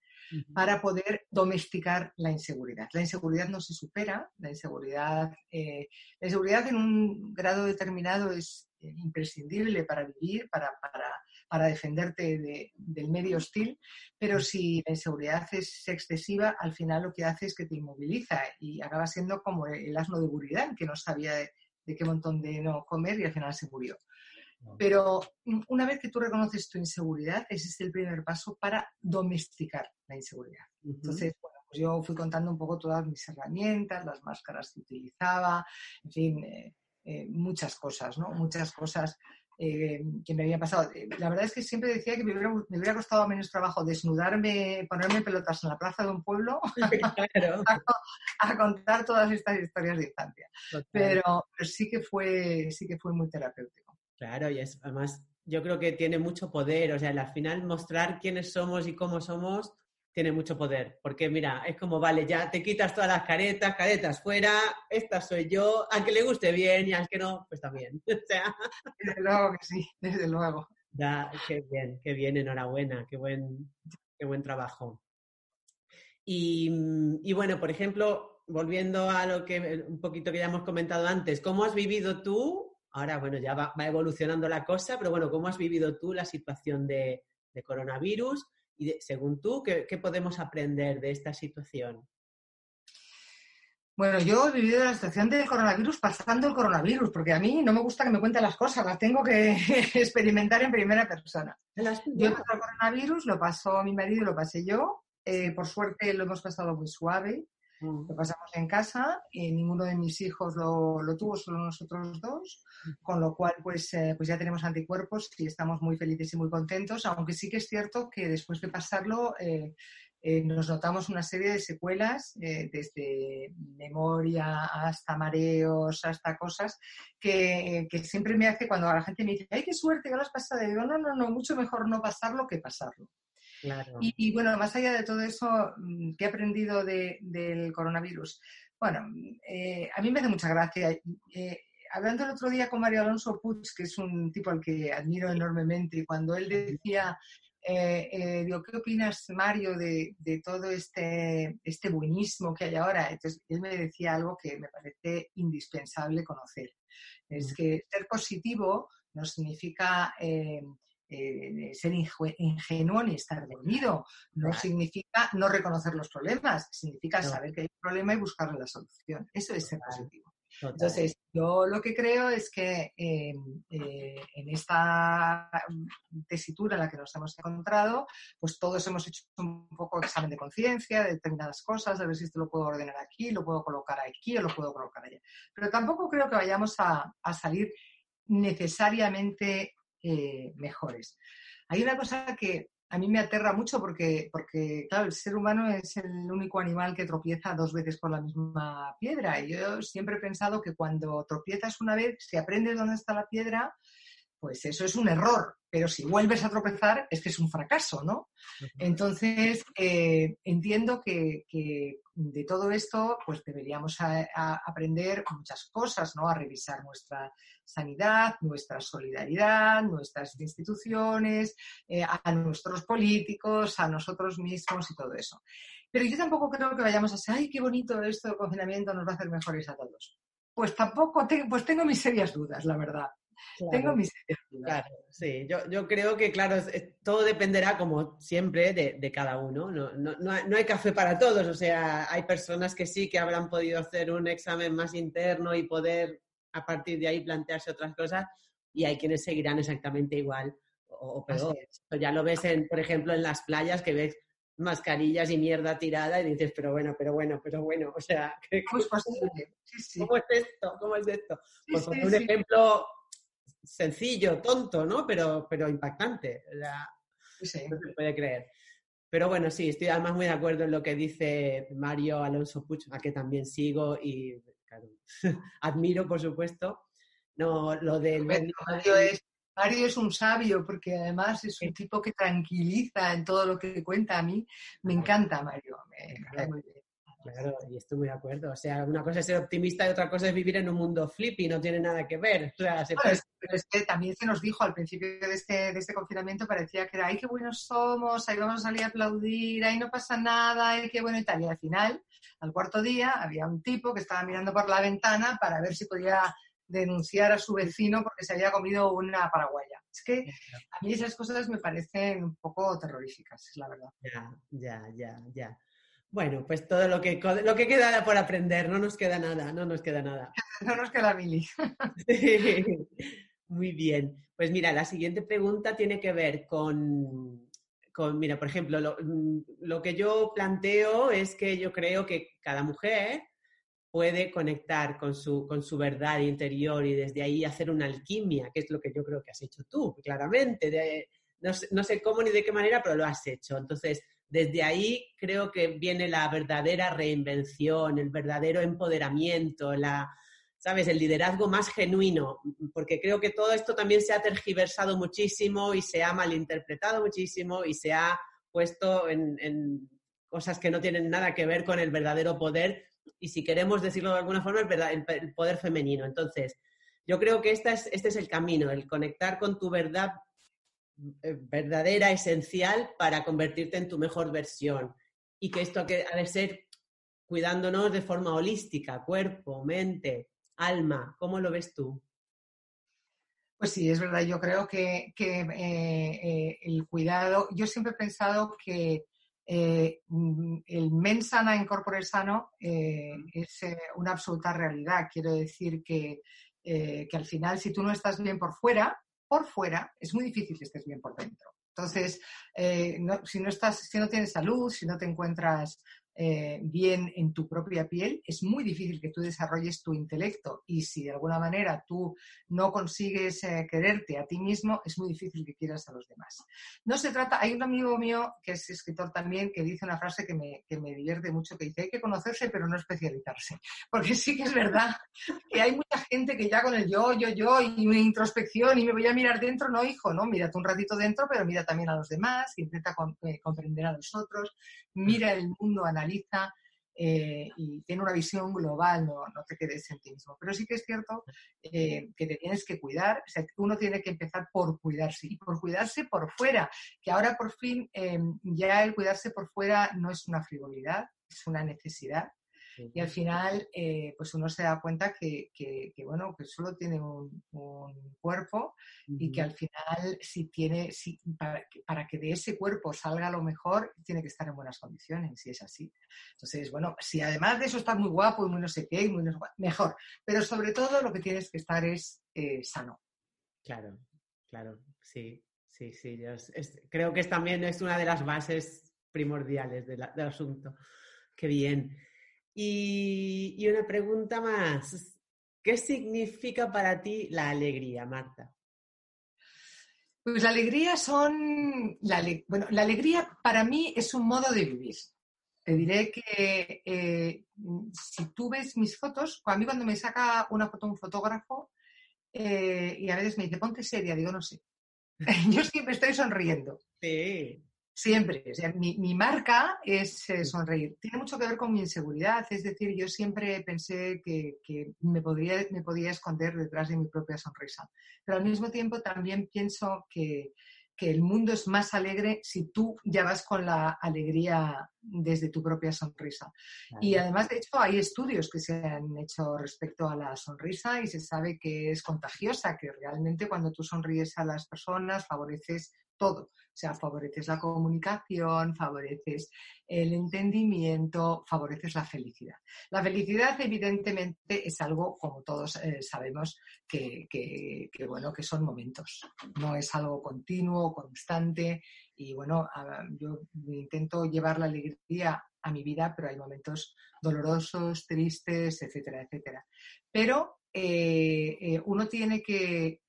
para poder domesticar la inseguridad. La inseguridad no se supera, la inseguridad, eh, la inseguridad en un grado determinado es eh, imprescindible para vivir, para, para, para defenderte del medio hostil, pero si la inseguridad es excesiva, al final lo que hace es que te inmoviliza y acaba siendo como el asno de Buridán, que no sabía de, de qué montón de no comer y al final se murió. Pero una vez que tú reconoces tu inseguridad, ese es el primer paso para domesticar la inseguridad. Entonces, bueno, pues yo fui contando un poco todas mis herramientas, las máscaras que utilizaba, en fin, eh, eh, muchas cosas, ¿no? Muchas cosas eh, que me habían pasado. La verdad es que siempre decía que me hubiera, costado menos trabajo desnudarme, ponerme pelotas en la plaza de un pueblo a, contar todas estas historias de infancia. Pero, pero, sí que fue sí que fue muy terapéutico. Claro, y es, además yo creo que tiene mucho poder, o sea, al final mostrar quiénes somos y cómo somos tiene mucho poder, porque mira, es como, vale, ya te quitas todas las caretas, caretas fuera, esta soy yo, al que le guste bien y al que no, pues también. O sea... Desde luego que sí, desde luego. Da, qué bien, qué bien, enhorabuena, qué buen, qué buen trabajo. Y, y, bueno, por ejemplo, volviendo a lo que un poquito que ya hemos comentado antes, ¿cómo has vivido tú Ahora, bueno, ya va, evolucionando la cosa, pero bueno, ¿cómo has vivido tú la situación de, coronavirus? Y según tú, ¿qué, podemos aprender de esta situación? Bueno, yo he vivido la situación del coronavirus pasando el coronavirus, porque a mí no me gusta que me cuenten las cosas, las tengo que experimentar en primera persona. Yo el coronavirus, lo pasó mi marido y lo pasé yo. Eh, por suerte lo hemos pasado muy suave. Lo pasamos en casa y ninguno de mis hijos lo, lo tuvo, solo nosotros dos, con lo cual pues, eh, pues ya tenemos anticuerpos y estamos muy felices y muy contentos, aunque sí que es cierto que después de pasarlo eh, eh, nos notamos una serie de secuelas, desde memoria hasta mareos, hasta cosas, que, que, siempre me hace cuando la gente me dice, ¡ay, qué suerte que lo has pasado! digo, no, no, no, mucho mejor no pasarlo que pasarlo. Y, bueno, más allá de todo eso, mm, ¿qué he aprendido del coronavirus? Bueno, eh, a mí me hace mucha gracia. Eh, hablando el otro día con Mario Alonso Puig, que es un tipo al que admiro enormemente, cuando él decía eh, eh, digo, ¿qué opinas, Mario, de, todo este, este buenismo que hay ahora? Entonces, él me decía algo que me parece indispensable conocer. Es que ser positivo no significa eh, ser ingenuo ni estar dormido, no significa no reconocer los problemas, significa saber que hay un problema y buscarle la solución. Eso es ser positivo. Entonces, yo lo que creo es que eh, eh, en esta tesitura en la que nos hemos encontrado, pues todos hemos hecho un poco examen de conciencia de determinadas cosas, a ver si esto lo puedo ordenar aquí, lo puedo colocar aquí o lo puedo colocar allá. Pero tampoco creo que vayamos a, salir necesariamente eh, mejores. Hay una cosa que a mí me aterra mucho porque, porque, claro, el ser humano es el único animal que tropieza dos veces por la misma piedra. Y yo siempre he pensado que cuando tropiezas una vez, si aprendes dónde está la piedra, pues eso es un error. Pero si vuelves a tropezar, es que es un fracaso, ¿no? Entonces, eh, entiendo que, de todo esto, pues deberíamos aprender muchas cosas, ¿no? A revisar nuestra sanidad, nuestra solidaridad, nuestras instituciones, eh, a nuestros políticos, a nosotros mismos y todo eso. Pero yo tampoco creo que vayamos a ser, ay, qué bonito esto del confinamiento nos va a hacer mejores a todos. Pues tampoco, pues tengo mis serias dudas, la verdad. Tengo mis. Claro, sí, yo, creo que, claro, todo dependerá, como siempre, de, cada uno. No, no, hay café para todos, o sea, hay personas que sí que habrán podido hacer un examen más interno y poder a partir de ahí plantearse otras cosas y hay quienes seguirán exactamente igual o, peor. Ya lo ves, en, por ejemplo, en las playas que ves mascarillas y mierda tirada y dices, pero bueno, pero bueno, pero bueno, o sea, ¿cómo es posible? ¿Cómo es esto? ¿Cómo es esto? pues un ejemplo sencillo, tonto, ¿no? Pero, pero impactante. no se puede creer. Pero bueno, sí, estoy además muy de acuerdo en lo que dice Mario Alonso Puch, a que también sigo y admiro, por supuesto. No, lo del... Mario es, Mario es un sabio porque además es un tipo que tranquiliza en todo lo que cuenta a mí. Me encanta Mario. Claro, y estoy muy de acuerdo. O sea, una cosa es ser optimista y otra cosa es vivir en un mundo flippy, no tiene nada que ver. O sea, Pero es que también se nos dijo al principio de este, de este confinamiento, parecía que era, ay, qué buenos somos, ahí vamos a salir a aplaudir, ahí no pasa nada, ay, qué bueno y tal. Y al final, al cuarto día, había un tipo que estaba mirando por la ventana para ver si podía denunciar a su vecino porque se había comido una paraguaya. Es que a mí esas cosas me parecen un poco terroríficas, es la verdad. Ya, ya, ya, ya. Bueno, pues todo lo que, lo que queda por aprender, no nos queda nada, no nos queda nada. No nos queda mili. Muy bien. Pues mira, la siguiente pregunta tiene que ver con, con mira, por ejemplo, lo, lo, que yo planteo es que yo creo que cada mujer puede conectar con su, con su verdad interior y desde ahí hacer una alquimia, que es lo que yo creo que has hecho tú, claramente. De, no, no sé cómo ni de qué manera, pero lo has hecho. Entonces, desde ahí creo que viene la verdadera reinvención, el verdadero empoderamiento, la, ¿sabes? El liderazgo más genuino, porque creo que todo esto también se ha tergiversado muchísimo y se ha malinterpretado muchísimo y se ha puesto en, cosas que no tienen nada que ver con el verdadero poder y si queremos decirlo de alguna forma, el, poder femenino. Entonces, yo creo que este es, este es el camino, el conectar con tu verdad verdadera, esencial para convertirte en tu mejor versión. Y que esto ha de ser cuidándonos de forma holística, cuerpo, mente, alma. ¿Cómo lo ves tú? Pues sí, es verdad. Yo creo que, eh, eh, el cuidado, yo siempre he pensado que mm, el mens sana en corpore sano es una absoluta realidad. Quiero decir que, que al final, si tú no estás bien por fuera, por fuera, es muy difícil que estés bien por dentro. Entonces, eh, si, no estás, si no tienes salud, si no te encuentras eh, bien en tu propia piel, es muy difícil que tú desarrolles tu intelecto y si de alguna manera tú no consigues eh, quererte a ti mismo, es muy difícil que quieras a los demás. No se trata, hay un amigo mío que es escritor también que dice una frase que me, que me divierte mucho, que dice, hay que conocerse pero no especializarse, porque sí que es verdad que hay mucha gente que ya con el yo, yo, yo y una introspección y me voy a mirar dentro, no hijo, no, mírate un ratito dentro, pero mira también a los demás, intenta comprender a los otros, mira el mundo, analiza eh, y tiene una visión global, no, no, te quedes en ti mismo. Pero sí que es cierto eh, que te tienes que cuidar, o sea, uno tiene que empezar por cuidarse y por cuidarse por fuera, que ahora por fin ya el cuidarse por fuera no es una frivolidad, es una necesidad y al final, eh, pues uno se da cuenta que, bueno, que solo tiene un, cuerpo y que al final, si tiene, si, para, que, de ese cuerpo salga lo mejor, tiene que estar en buenas condiciones, si es así. Entonces, bueno, si además de eso estás muy guapo y muy no sé qué, muy mejor. Pero sobre todo lo que tienes que estar es eh, sano. Claro, claro, sí, sí, sí. creo que también es una de las bases primordiales del asunto. Qué bien. Y, una pregunta más. ¿Qué significa para ti la alegría, Marta? Pues la alegría son. La, bueno, la alegría para mí es un modo de vivir. Te diré que eh, si tú ves mis fotos, a mí cuando me saca una foto un fotógrafo eh, y a veces me dice, ponte seria, digo, no sé. Yo siempre estoy sonriendo. Sí. Siempre. O sea, mi, marca es eh, sonreír. Tiene mucho que ver con mi inseguridad. Es decir, yo siempre pensé que, me, podría, me podía esconder detrás de mi propia sonrisa. Pero al mismo tiempo también pienso que, el mundo es más alegre si tú ya vas con la alegría desde tu propia sonrisa. Y además, de hecho, hay estudios que se han hecho respecto a la sonrisa y se sabe que es contagiosa, que realmente cuando tú sonríes a las personas favoreces todo. O sea, favoreces la comunicación, favoreces el entendimiento, favoreces la felicidad. La felicidad, evidentemente, es algo, como todos eh, sabemos, que, bueno, que son momentos. No es algo continuo, constante. Y bueno, yo intento llevar la alegría a mi vida, pero hay momentos dolorosos, tristes, etcétera, etcétera. Pero eh, eh, uno tiene que,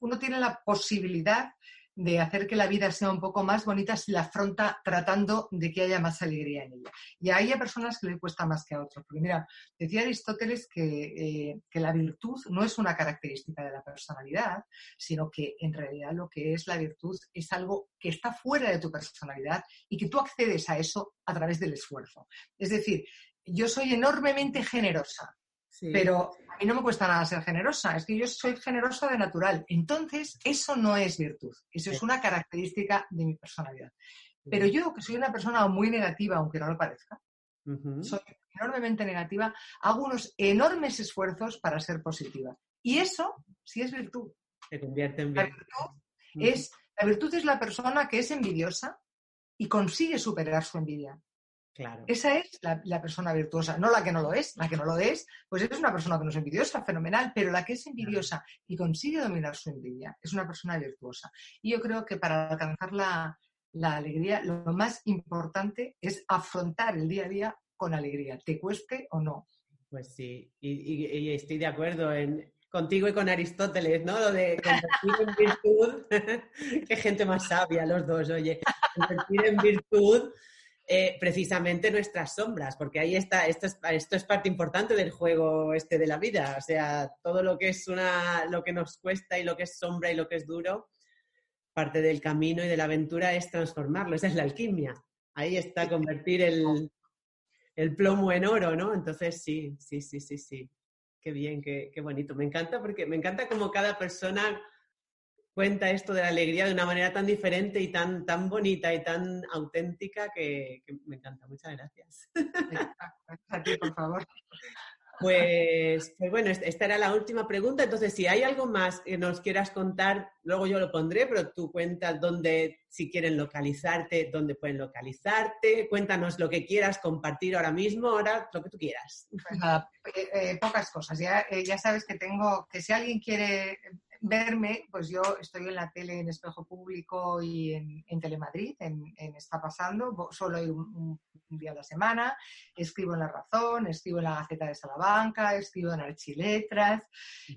uno tiene la posibilidad de hacer que la vida sea un poco más bonita si la afronta tratando de que haya más alegría en ella. Y hay personas que le cuesta más que a otros. Porque mira, decía Aristóteles que, eh, que, la virtud no es una característica de la personalidad, sino que en realidad lo que es la virtud es algo que está fuera de tu personalidad y que tú accedes a eso a través del esfuerzo. Es decir, yo soy enormemente generosa, pero a mí no me cuesta nada ser generosa, es que yo soy generosa de natural. Entonces, eso no es virtud, eso es una característica de mi personalidad. Pero yo, que soy una persona muy negativa, aunque no lo parezca, soy enormemente negativa, hago unos enormes esfuerzos para ser positiva. Y eso sí es virtud. Se convierte en virtud. es, la virtud es la persona que es envidiosa y consigue superar su envidia. Esa es la, persona virtuosa, no la que no lo es. La que no lo es, pues es una persona que no es envidiosa, fenomenal, pero la que es envidiosa y consigue dominar su envidia es una persona virtuosa. Y yo creo que para alcanzar la, alegría, lo más importante es afrontar el día a día con alegría, te cueste o no. Pues sí, y, estoy de acuerdo en, contigo y con Aristóteles, ¿no? Lo de convertir en virtud, qué gente más sabia los dos, oye, convertir en virtud eh, precisamente nuestras sombras, porque ahí está, esto es, esto es parte importante del juego este de la vida, o sea, todo lo que es una, lo que nos cuesta y lo que es sombra y lo que es duro, parte del camino y de la aventura es transformarlo, esa es la alquimia, ahí está convertir el, el plomo en oro, ¿no? Entonces sí, sí, sí, sí, sí, qué bien, qué, qué bonito, me encanta porque me encanta como cada persona cuenta esto de la alegría de una manera tan diferente y tan, tan bonita y tan auténtica que, me encanta. Muchas gracias. A ti, por favor. Pues, pues, bueno, esta era la última pregunta. Entonces, si hay algo más que nos quieras contar, luego yo lo pondré, pero tú cuentas dónde, si quieren localizarte, dónde pueden localizarte. Cuéntanos lo que quieras compartir ahora mismo, ahora lo que tú quieras. Pues nada, eh, eh, pocas cosas. Ya, eh, ya sabes que tengo, que si alguien quiere verme, pues yo estoy en la tele en Espejo Público y en, Telemadrid, en, Está Pasando, solo hay un, día a la semana, escribo en La Razón, escribo en la Gaceta de Salamanca, escribo en Archiletras,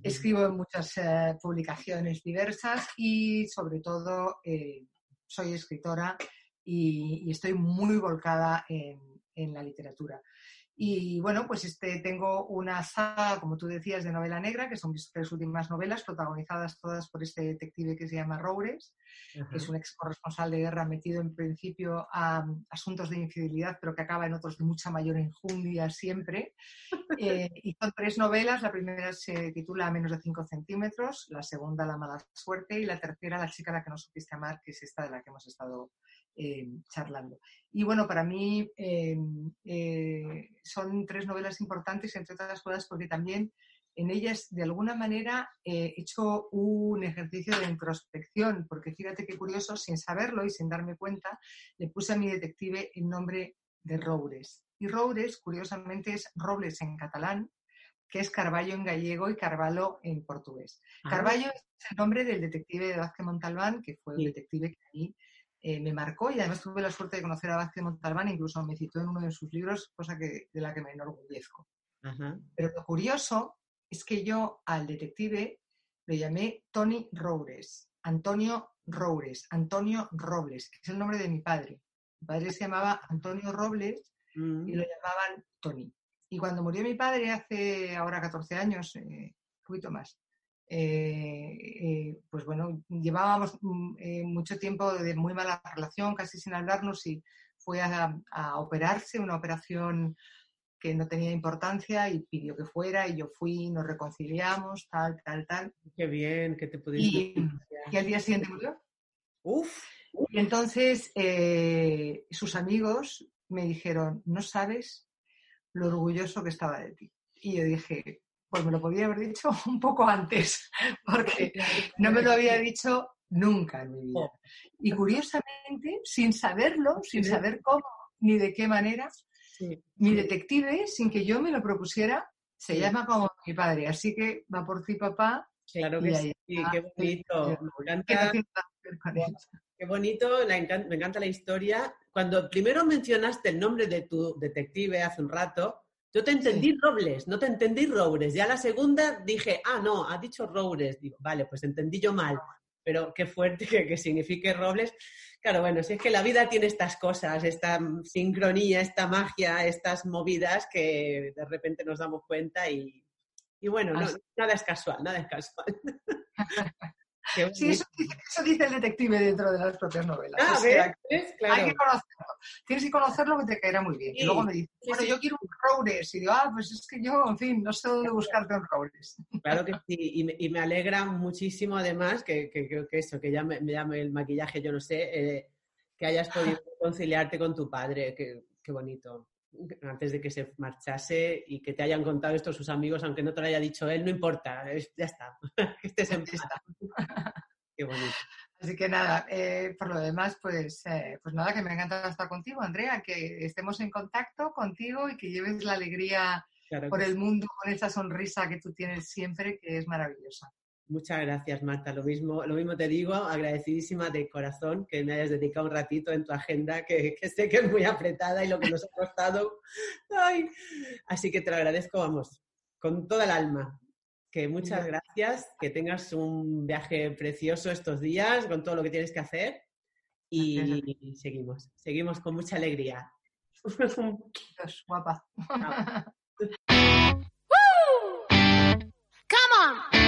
escribo en muchas eh, publicaciones diversas y sobre todo eh, soy escritora y, estoy muy volcada en, la literatura. Y bueno, pues este, tengo una saga, como tú decías, de novela negra, que son mis tres últimas novelas, protagonizadas todas por este detective que se llama Roures, que es un ex corresponsal de guerra metido en principio a asuntos de infidelidad, pero que acaba en otros de mucha mayor enjundia siempre. Eh, y son tres novelas, la primera se titula Menos de 5 centímetros, la segunda La mala suerte y la tercera La chica a la que no supiste amar, que es esta de la que hemos estado eh, charlando. Y bueno, para mí eh, eh, son tres novelas importantes, entre otras cosas, porque también en ellas, de alguna manera, he hecho un ejercicio de introspección, porque fíjate qué curioso, sin saberlo y sin darme cuenta, le puse a mi detective el nombre de Roures. Y Roures, curiosamente, es Robles en catalán, que es Carballo en gallego y Carvalho en portugués. Ah. Carballo es el nombre del detective de Vázquez Montalbán, que fue un detective que ahí eh, me marcó y además tuve la suerte de conocer a Vázquez Montalbán, incluso me citó en uno de sus libros, cosa que, de la que me enorgullezco. Pero lo curioso es que yo al detective lo llamé Tony Roures, Antonio Roures, Antonio Robles, que es el nombre de mi padre. Mi padre se llamaba Antonio Robles y mm. lo llamaban Tony. Y cuando murió mi padre hace ahora 14 años, eh, un poquito más, pues bueno, llevábamos mm, eh, mucho tiempo de muy mala relación, casi sin hablarnos, y fue a, operarse, una operación que no tenía importancia y pidió que fuera y yo fui, nos reconciliamos, tal, tal, tal. Qué bien, que te pudiste... Y, y al día siguiente murió. Uf. Y entonces sus amigos me dijeron, no sabes lo orgulloso que estaba de ti. Y yo dije, pues me lo podía haber dicho un poco antes, porque no me lo había dicho nunca en mi vida. Y curiosamente, sin saberlo, sin saber cómo ni de qué manera, mi detective, sin que yo me lo propusiera, se llama como mi padre. Así que va por ti, papá. Claro que sí, qué bonito. Me encanta. Qué bonito, me encanta la historia. Cuando primero mencionaste el nombre de tu detective hace un rato, yo te entendí Robles, no te entendí Roures. Ya la segunda dije, ah, no, ha dicho Roures. Digo, vale, pues entendí yo mal. Pero qué fuerte que, que signifique Robles. Claro, bueno, si es que la vida tiene estas cosas, esta sincronía, esta magia, estas movidas que de repente nos damos cuenta y, y bueno, nada es casual, nada es casual. Sí, eso, dice el detective dentro de las propias novelas. Ah, Hay que conocerlo. Tienes que conocerlo que te caerá muy bien. y luego me dice, bueno, yo quiero un Roures. Y digo, ah, pues es que yo, en fin, no sé dónde buscarte un Roures. Claro que sí. Y me, y me alegra muchísimo, además, que, creo que, eso, que ya me, llame el maquillaje, yo no sé, eh, que hayas podido conciliarte con tu padre. Qué, qué bonito antes de que se marchase y que te hayan contado esto sus amigos, aunque no te lo haya dicho él, no importa, ya está, que estés en Qué bonito. Así que nada, eh, por lo demás, pues, eh, pues nada, que me encanta estar contigo, Andrea, que estemos en contacto contigo y que lleves la alegría por el mundo con esa sonrisa que tú tienes siempre, que es maravillosa. Muchas gracias, Marta. Lo mismo, lo mismo te digo, agradecidísima de corazón que me hayas dedicado un ratito en tu agenda, que, sé que es muy apretada y lo que nos ha costado. Ay. Así que te lo agradezco, vamos, con toda el alma. Que muchas gracias, que tengas un viaje precioso estos días con todo lo que tienes que hacer. Y, seguimos, seguimos con mucha alegría. Guapa. Come on.